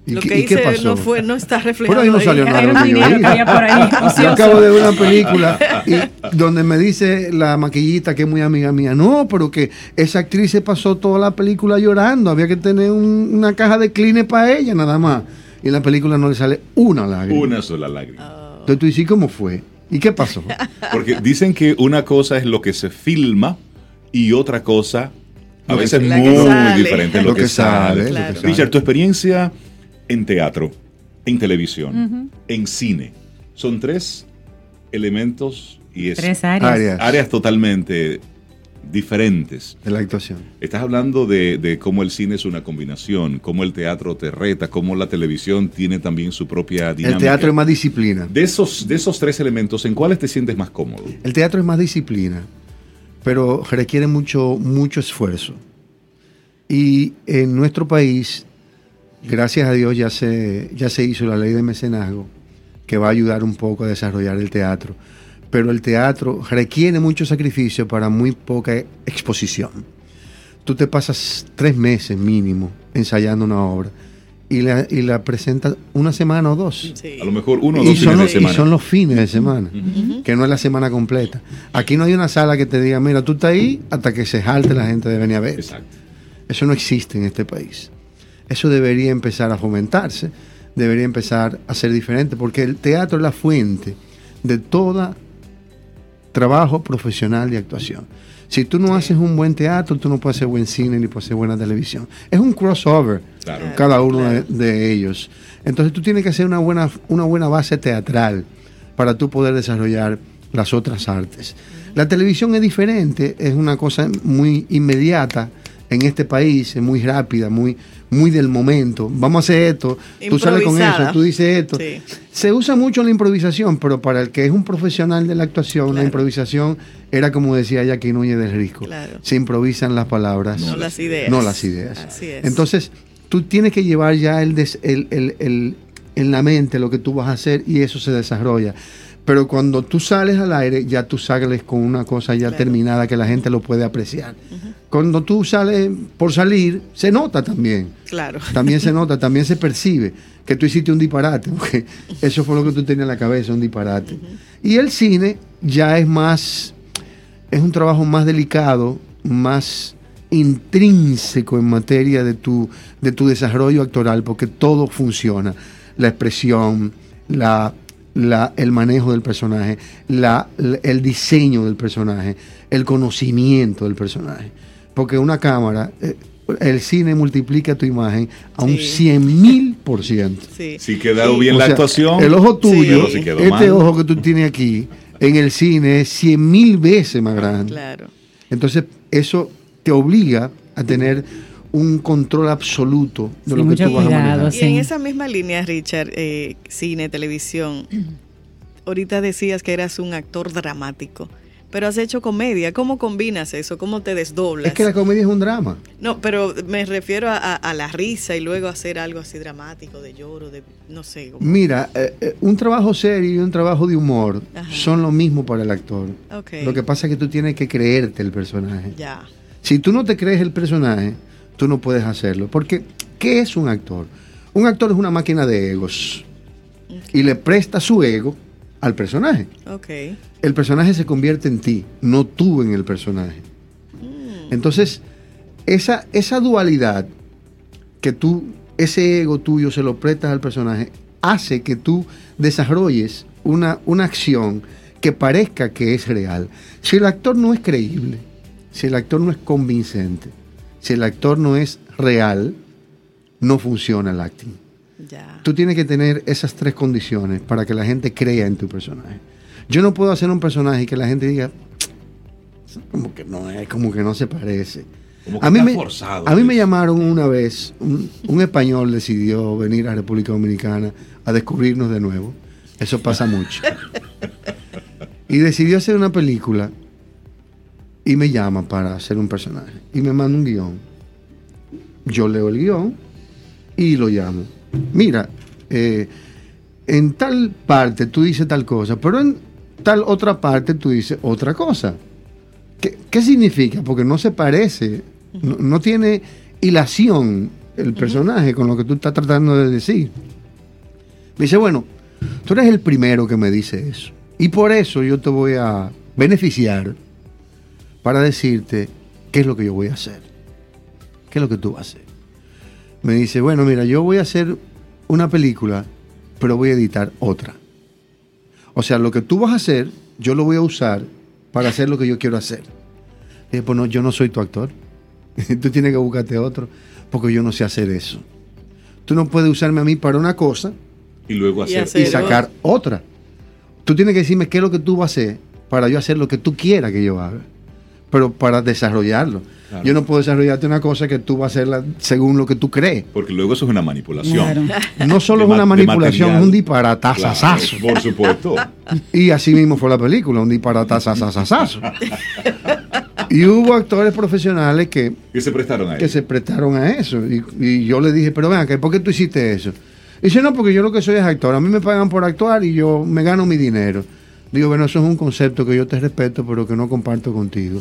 ¿Y, lo que hice pasó? no fue, no está reflejado. Por ahí no salió nada. yo, acabo de ver una película y donde me dice la maquillita que es muy amiga mía, no, pero que esa actriz se pasó toda la película llorando, había que tener una caja de clean para ella nada más. Y en la película no le sale una lágrima. Una sola lágrima. Entonces tú dices, ¿cómo fue? ¿Y qué pasó? Porque dicen que una cosa es lo que se filma y otra cosa a veces muy, muy diferente lo, que, sale. Richard, tu experiencia en teatro, en televisión, en cine. Son tres elementos y es tres áreas. áreas. totalmente diferentes. De la actuación. Estás hablando de, cómo el cine es una combinación, cómo el teatro te reta, cómo la televisión tiene también su propia dinámica. El teatro es más disciplina. De esos, de esos tres elementos, ¿en cuáles te sientes más cómodo? El teatro es más disciplina, pero requiere mucho, mucho esfuerzo. Y en nuestro país gracias a Dios ya se, ya se hizo la ley de mecenazgo, que va a ayudar un poco a desarrollar el teatro. Pero el teatro requiere mucho sacrificio para muy poca exposición. Tú te pasas tres meses mínimo ensayando una obra y la, y la presentas una semana o dos. A lo mejor uno o dos fines de semana. Y son los fines de semana, que no es la semana completa. Aquí no hay una sala que te diga, mira, tú estás ahí hasta que se jalte la gente de venir a ver. Exacto. Eso no existe en este país. Eso debería empezar a fomentarse, debería empezar a ser diferente, porque el teatro es la fuente de todo trabajo profesional de actuación. Si tú no haces un buen teatro, tú no puedes hacer buen cine ni puedes hacer buena televisión. Es un crossover cada uno de, ellos. Entonces tú tienes que hacer una buena, una buena base teatral para tú poder desarrollar las otras artes. La televisión es diferente, es una cosa muy inmediata en este país, es muy rápida, muy, muy del momento. Vamos a hacer esto, tú sales con eso, tú dices esto. Se usa mucho la improvisación, pero para el que es un profesional de la actuación, la improvisación era como decía Jackie Núñez del Risco. Se improvisan las palabras. No las ideas. No las ideas. Entonces, tú tienes que llevar ya el, el, en la mente lo que tú vas a hacer y eso se desarrolla. Pero cuando tú sales al aire, ya tú sales con una cosa ya terminada que la gente lo puede apreciar. Cuando tú sales por salir, se nota también. Claro. También se nota, también se percibe que tú hiciste un disparate, porque eso fue lo que tú tenías en la cabeza, un disparate. Y el cine ya es más, es un trabajo más delicado, más intrínseco en materia de tu, de tu desarrollo actoral, porque todo funciona. La expresión, la, la- el manejo del personaje, la, el diseño del personaje, el conocimiento del personaje. Porque una cámara, eh, el cine multiplica tu imagen a un Sí. 100 mil por ciento. Sí. Si quedó bien O la sea, actuación. El ojo tuyo, este mal. ojo que tú tienes aquí, en el cine es 100 mil veces más grande. Claro. Entonces, eso te obliga a tener un control absoluto de Sí, lo que tú vas a manejar. Sí. Y en esa misma línea, Richard, eh, cine, televisión, ahorita decías que eras un actor dramático, pero has hecho comedia. ¿Cómo combinas eso? ¿Cómo te desdoblas? Es que la comedia es un drama. No, pero me refiero a, a- a la risa y luego hacer algo así dramático, de lloro, de no sé. como- Mira, eh, eh, un trabajo serio y un trabajo de humor Ajá. son lo mismo para el actor. Lo que pasa es que tú tienes que creerte el personaje. Ya. Si tú no te crees el personaje, tú no puedes hacerlo. Porque, ¿qué es un actor? Un actor es una máquina de egos. Y le presta su ego al personaje. Ok. El personaje se convierte en ti, no tú en el personaje. Entonces, esa, esa dualidad que tú, ese ego tuyo se lo prestas al personaje, hace que tú desarrolles una, una acción que parezca que es real. Si el actor no es creíble, si el actor no es convincente, si el actor no es real, no funciona el acting. Ya. Tú tienes que tener esas tres condiciones para que la gente crea en tu personaje. Yo no puedo hacer un personaje y que la gente diga, como que no es, como que no se parece. Como que A mí, está me, forzado, a mí me llamaron una vez, un, un español decidió venir a República Dominicana a descubrirnos de nuevo. Eso pasa mucho. Y decidió hacer una película y me llama para hacer un personaje. Y me manda un guion. Yo leo el guion y lo llamo. Mira, eh, en tal parte tú dices tal cosa, pero en tal otra parte tú dices otra cosa. ¿Qué, qué significa? Porque no se parece, no, no tiene hilación el personaje con lo que tú estás tratando de decir. Me dice, bueno, tú eres el primero que me dice eso. Y por eso yo te voy a beneficiar para decirte qué es lo que yo voy a hacer. ¿Qué es lo que tú vas a hacer? Me dice, bueno, mira, yo voy a hacer una película, pero voy a editar otra. O sea, lo que tú vas a hacer, yo lo voy a usar para hacer lo que yo quiero hacer. Y dije, pues no, yo no soy tu actor. tú tienes que buscarte otro, porque yo no sé hacer eso. Tú no puedes usarme a mí para una cosa Y luego hacer. y sacar otra. Tú tienes que decirme qué es lo que tú vas a hacer para yo hacer lo que tú quieras que yo haga, pero para desarrollarlo. Claro. Yo no puedo desarrollarte una cosa que tú vas a hacerla según lo que tú crees. Porque luego eso es una manipulación. Claro. No solo De es una manipulación, material. es un disparatazazazo. Claro, por supuesto. Y así mismo fue la película, un disparatazazazazo. y hubo actores profesionales que, Que se prestaron a que eso. se prestaron a eso. Y, y yo le dije, pero ven acá, ¿por qué tú hiciste eso? Y dice, no, porque yo lo que soy es actor. A mí me pagan por actuar y yo me gano mi dinero. Digo, bueno, eso es un concepto que yo te respeto, pero que no comparto contigo.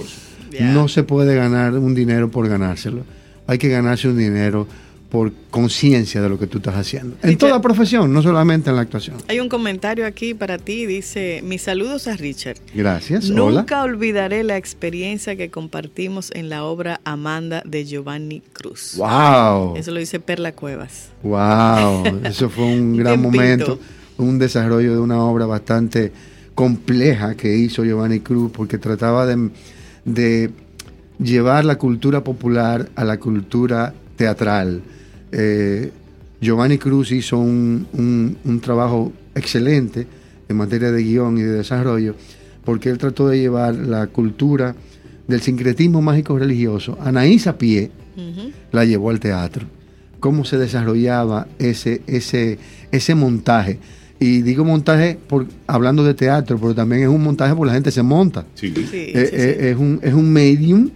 No se puede ganar un dinero por ganárselo. Hay que ganarse un dinero por conciencia de lo que tú estás haciendo. En Richard- toda profesión, no solamente en la actuación. Hay un comentario aquí para ti, dice, mis saludos a Richard. Gracias. Hola. Nunca olvidaré la experiencia que compartimos en la obra Amanda de Giovanni Cruz. Wow. Eso lo dice Perla Cuevas. Wow, eso fue un gran momento, un desarrollo de una obra bastante compleja que hizo Giovanni Cruz, porque trataba de, de llevar la cultura popular a la cultura teatral. Eh, Giovanni Cruz hizo un, un- un trabajo excelente en materia de guion y de desarrollo, porque él trató de llevar la cultura del sincretismo mágico religioso. Anaís a pie, la llevó al teatro. Cómo se desarrollaba ese, ese, ese montaje. Y digo montaje por, hablando de teatro, pero también es un montaje porque la gente se monta. Sí. Sí, Eh, sí, eh, sí. Es, un, es un medium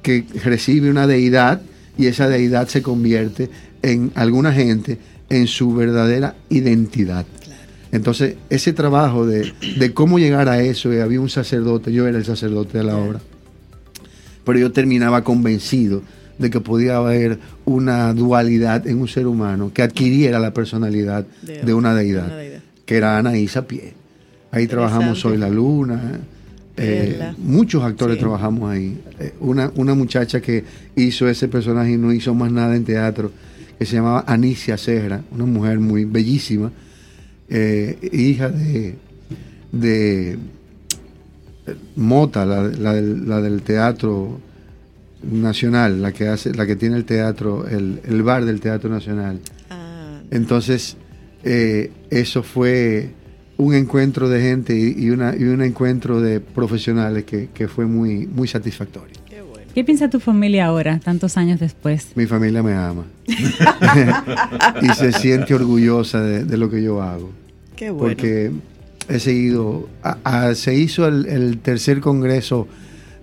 que recibe una deidad y esa deidad se convierte en alguna gente en su verdadera identidad. Entonces, ese trabajo de, de cómo llegar a eso, y había un sacerdote, yo era el sacerdote de la obra, pero yo terminaba convencido de que podía haber una dualidad en un ser humano que adquiriera la personalidad De- de, una deidad, una deidad. que era Anaís a pie. Ahí trabajamos. Soy la Luna, eh, muchos actores Sí. trabajamos ahí. Eh, una, una muchacha que hizo ese personaje y no hizo más nada en teatro, que se llamaba Anicia Serra, una mujer muy bellísima. eh, hija de, de Mota, la, la del teatro nacional, la que hace, la que tiene el teatro, el, el bar del teatro nacional. Ah, Entonces, eh, eso fue un encuentro de gente y, y una, y un encuentro de profesionales que, que fue muy, muy satisfactorio. qué bueno. ¿Qué piensa tu familia ahora, tantos años después? Mi familia me ama y se siente orgullosa de, de lo que yo hago. Qué bueno. Porque he seguido, a- a- se hizo el, el tercer congreso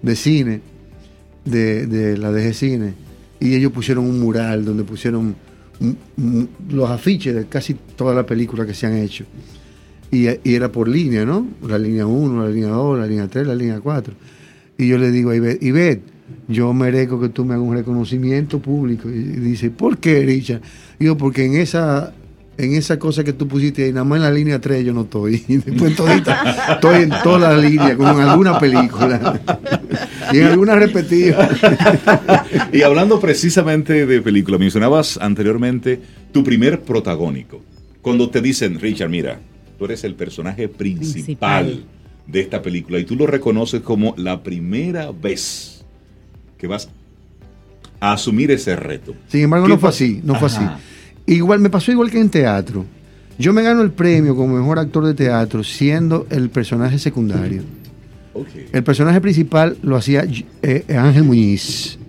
de cine, de, de la DG Cine, y ellos pusieron un mural donde pusieron los afiches de casi todas las películas que se han hecho. Y, y era por línea, ¿no? La línea 1, la línea 2, la línea 3, la línea 4. Y yo le digo a Ivette, Ivette, yo merezco que tú me hagas un reconocimiento público. Y dice, ¿por qué, Richard? Digo, porque en esa, en esa cosa que tú pusiste ahí, nada más en la línea 3 yo no estoy. Y después todita, estoy en todas las líneas, como en alguna película. y en alguna repetida. Y hablando precisamente de película, mencionabas anteriormente tu primer protagónico. Cuando te dicen, Richard, mira, tú eres el personaje principal, Principal. de esta película y tú lo reconoces como la primera vez que vas a asumir ese reto. Sin embargo, ¿Qué no fue así, no fue así. Igual me pasó igual que en teatro. Yo me gano el premio como mejor actor de teatro siendo el personaje secundario. El personaje principal lo hacía eh, Ángel Muñiz.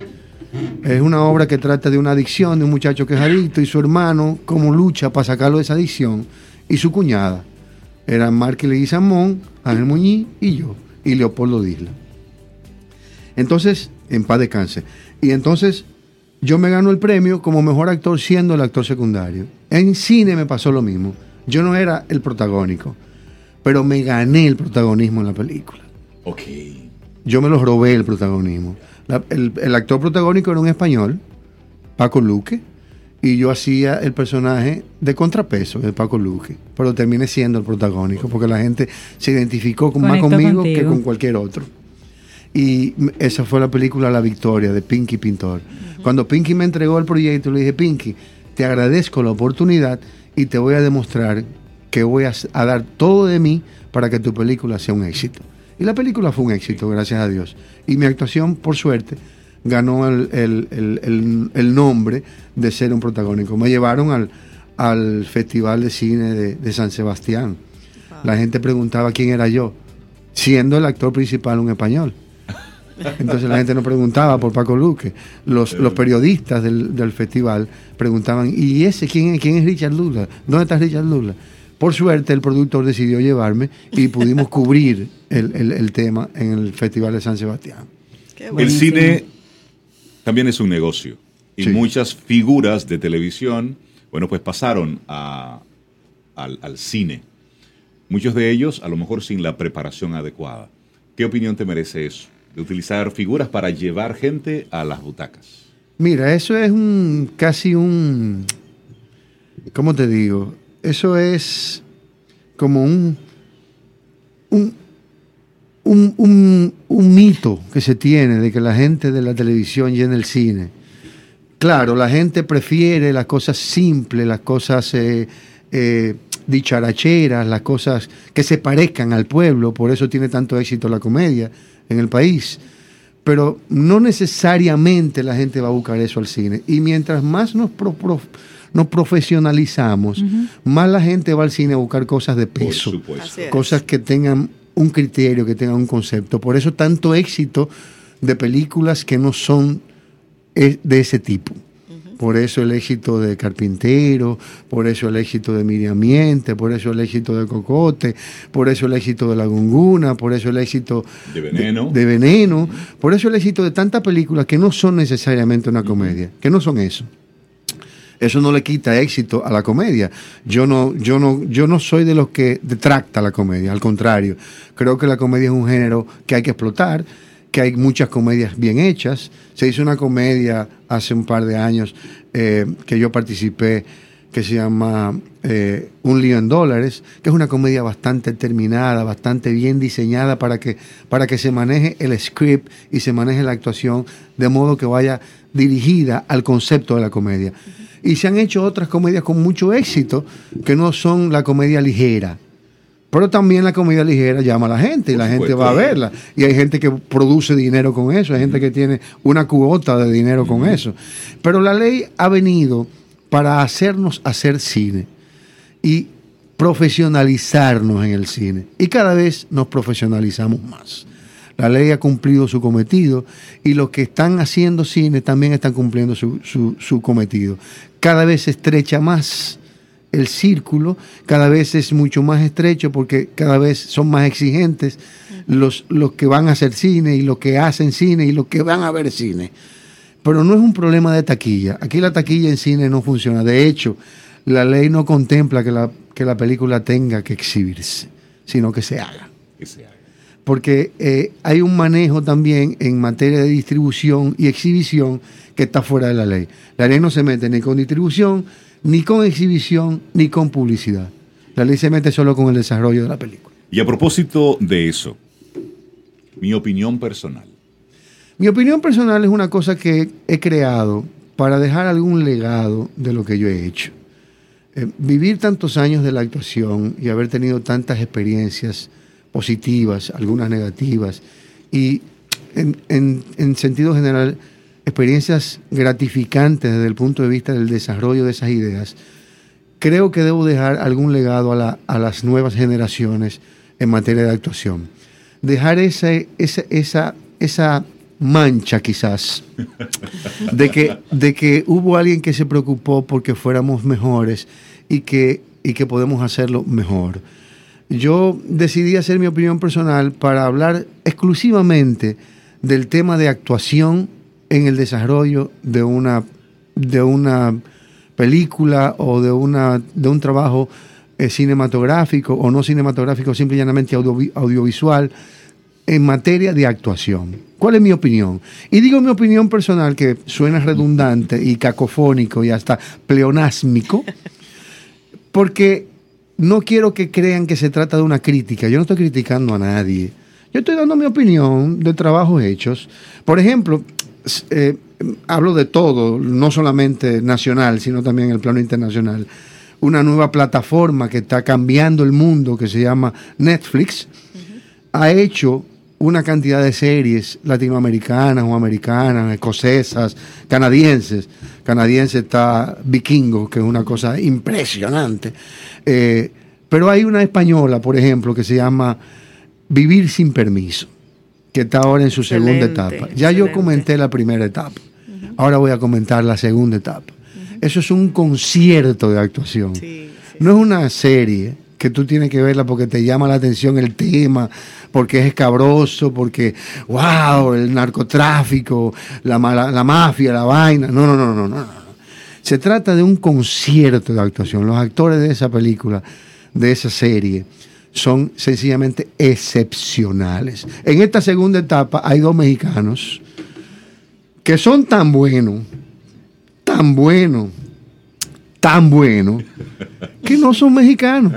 Es una obra que trata de una adicción de un muchacho que es adicto y su hermano, cómo lucha para sacarlo de esa adicción, y su cuñada. Eran Marque Leguizamón, Ángel Muñiz y yo, y Leopoldo Disla. Entonces, en paz descanse. Y entonces, yo me gano el premio como mejor actor siendo el actor secundario. En cine me pasó lo mismo. Yo no era el protagónico, pero me gané el protagonismo en la película. Ok. Yo me lo robé el protagonismo. La- el, el actor protagónico era un español, Paco Luque, y yo hacía el personaje de contrapeso de Paco Luque, pero terminé siendo el protagónico porque la gente se identificó con, más conmigo que con cualquier otro. Y esa fue la película La Victoria de Pinky Pintor. Cuando Pinky me entregó el proyecto, le dije, Pinky, te agradezco la oportunidad y te voy a demostrar que voy a, dar todo de mí para que tu película sea un éxito. Y la película fue un éxito, gracias a Dios. Y mi actuación, por suerte, ganó el, el- el- el- nombre de ser un protagónico. Me llevaron al, al Festival de Cine de, de San Sebastián. La gente preguntaba quién era yo, siendo el actor principal un español. Entonces la gente no preguntaba por Paco Luque. Los, los periodistas del, del festival preguntaban, ¿y ese quién es, quién es Richard Lula? ¿Dónde está Richard Lula? Por suerte el productor decidió llevarme y pudimos cubrir el, el- el tema en el Festival de San Sebastián. Qué El cine también es un negocio y Sí. muchas figuras de televisión, bueno, pues pasaron a- al, al cine. Muchos de ellos a lo mejor sin la preparación adecuada. ¿Qué opinión te merece eso? De utilizar figuras para llevar gente a las butacas. Mira, eso es un casi un ¿cómo te digo? Eso es como un un, un, un- mito que se tiene de que la gente de la televisión llena el cine. Claro, la gente prefiere las cosas simples, las cosas eh, eh, dicharacheras, las cosas que se parezcan al pueblo, por eso tiene tanto éxito la comedia en el país pero no necesariamente la gente va a buscar eso al cine. Y mientras más nos, pro- pro- nos profesionalizamos, más la gente va al cine a buscar cosas de Por peso, cosas que tengan un criterio, que tengan un concepto. Por eso tanto éxito de películas que no son eh, de ese tipo. Por eso el éxito de Carpintero, por eso el éxito de Miriam Miente, por eso el éxito de Cocote, por eso el éxito de La Gunguna, por eso el éxito De Veneno. de, Veneno, por eso el éxito de tantas películas que no son necesariamente una comedia, que no son eso. Eso no le quita éxito a la comedia. Yo no, yo no, yo no soy de los que detracta la comedia, al contrario. Creo que la comedia es un género que hay que explotar, que hay muchas comedias bien hechas. Se hizo una comedia hace un par de años eh, que yo participé que se llama eh, Un lío en dólares, que es una comedia bastante terminada, bastante bien diseñada para que, para que se maneje el script y se maneje la actuación de modo que vaya dirigida al concepto de la comedia. Y se han hecho otras comedias con mucho éxito que no son la comedia ligera. Pero también la comedia ligera llama a la gente y la gente va a verla. Y hay gente que produce dinero con eso, hay gente que tiene una cuota de dinero con eso. Pero la ley ha venido para hacernos hacer cine y profesionalizarnos en el cine. Y cada vez nos profesionalizamos más. La ley ha cumplido su cometido y los que están haciendo cine también están cumpliendo su, su cometido. Cada vez se estrecha más el círculo cada vez es mucho más estrecho porque cada vez son más exigentes los, los que van a hacer cine y los que hacen cine y los que van a ver cine. Pero no es un problema de taquilla. Aquí la taquilla en cine no funciona. De hecho, la ley no contempla que la, que la película tenga que exhibirse, sino que se haga. Porque eh, hay un manejo también en materia de distribución y exhibición que está fuera de la ley. La ley no se mete ni con distribución, ni con exhibición, ni con publicidad. La ley se mete solo con el desarrollo de la película. Y a propósito de eso, mi opinión personal. Mi opinión personal es una cosa que he creado para dejar algún legado de lo que yo he hecho. Eh, vivir tantos años de la actuación y haber tenido tantas experiencias positivas, algunas negativas, y en sentido general experiencias gratificantes desde el punto de vista del desarrollo de esas ideas, creo que debo dejar algún legado a, las nuevas generaciones en materia de actuación. Dejar esa, esa, esa, mancha quizás de que, de que hubo alguien que se preocupó porque fuéramos mejores y que, y que podemos hacerlo mejor. Yo decidí hacer mi opinión personal para hablar exclusivamente del tema de actuación en el desarrollo de una, de una película o de, una, de un trabajo eh, cinematográfico o no cinematográfico, simple y llanamente audiovisual, en materia de actuación. ¿Cuál es mi opinión? Y digo mi opinión personal, que suena redundante y cacofónico y hasta pleonásmico, porque no quiero que crean que se trata de una crítica. Yo no estoy criticando a nadie. Yo estoy dando mi opinión de trabajos hechos. Por ejemplo, eh, hablo de todo, no solamente nacional, sino también en el plano internacional. Una nueva plataforma que está cambiando el mundo, que se llama Netflix, ha hecho una cantidad de series latinoamericanas o americanas, escocesas, canadienses. Canadiense está Vikingo, que es una cosa impresionante. Eh, pero hay una española, por ejemplo, que se llama Vivir sin permiso que está ahora en su segunda etapa. Ya yo comenté la primera etapa, ahora voy a comentar la segunda etapa. Eso es un concierto de actuación. No es una serie que tú tienes que verla porque te llama la atención el tema, porque es escabroso, porque, wow, el narcotráfico, la, la mafia, la vaina. No, no, no, no, no. Se trata de un concierto de actuación. Los actores de esa película, de esa serie, son sencillamente excepcionales. En esta segunda etapa hay dos mexicanos que son tan buenos, tan buenos, tan buenos, que no son mexicanos.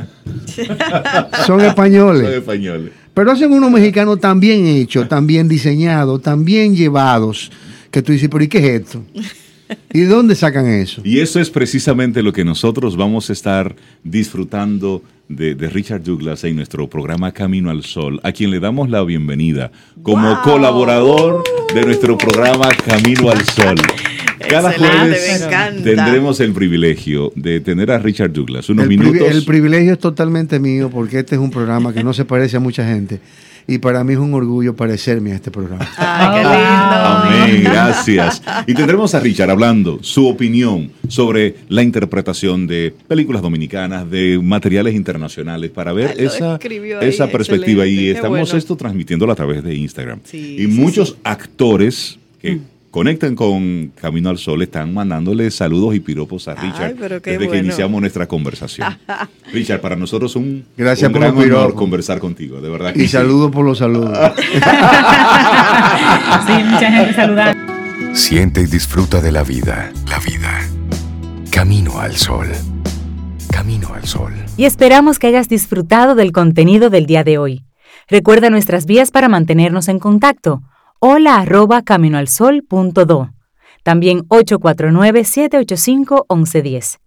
Son españoles. Son españoles. Pero hacen unos mexicanos tan bien hechos, tan bien diseñados, tan bien llevados, que tú dices, pero ¿y qué es esto? ¿Y de dónde sacan eso? Y eso es precisamente lo que nosotros vamos a estar disfrutando de, Richard Douglas en nuestro programa Camino al Sol, a quien le damos la bienvenida como colaborador de nuestro programa Camino al Sol. Cada jueves tendremos el privilegio de tener a Richard Douglas unos minutos. el privilegio es totalmente mío porque este es un programa que no se parece a mucha gente y para mí es un orgullo parecerme a este programa. Amén, gracias. Y tendremos a Richard hablando su opinión sobre la interpretación de películas dominicanas, de materiales internacionales, para ver esa, esa perspectiva. Y estamos esto transmitiéndolo a través de Instagram. y muchos actores que... Mm conectan con Camino al Sol, están mandándole saludos y piropos a Richard desde que iniciamos nuestra conversación. Richard, para nosotros es un, Gracias un gran honor conversar contigo, de verdad. y saludos por los saludos. sí, mucha gente saludando. Siente y disfruta de la vida. La vida. Camino al Sol. Camino al Sol. Y esperamos que hayas disfrutado del contenido del día de hoy. Recuerda nuestras vías para mantenernos en contacto. Hola arroba caminoalsol.do. También 849-785-1110.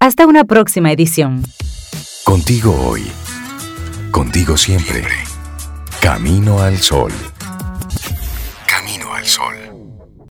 Hasta una próxima edición. Contigo hoy. Contigo siempre. Camino al Sol. Camino al Sol.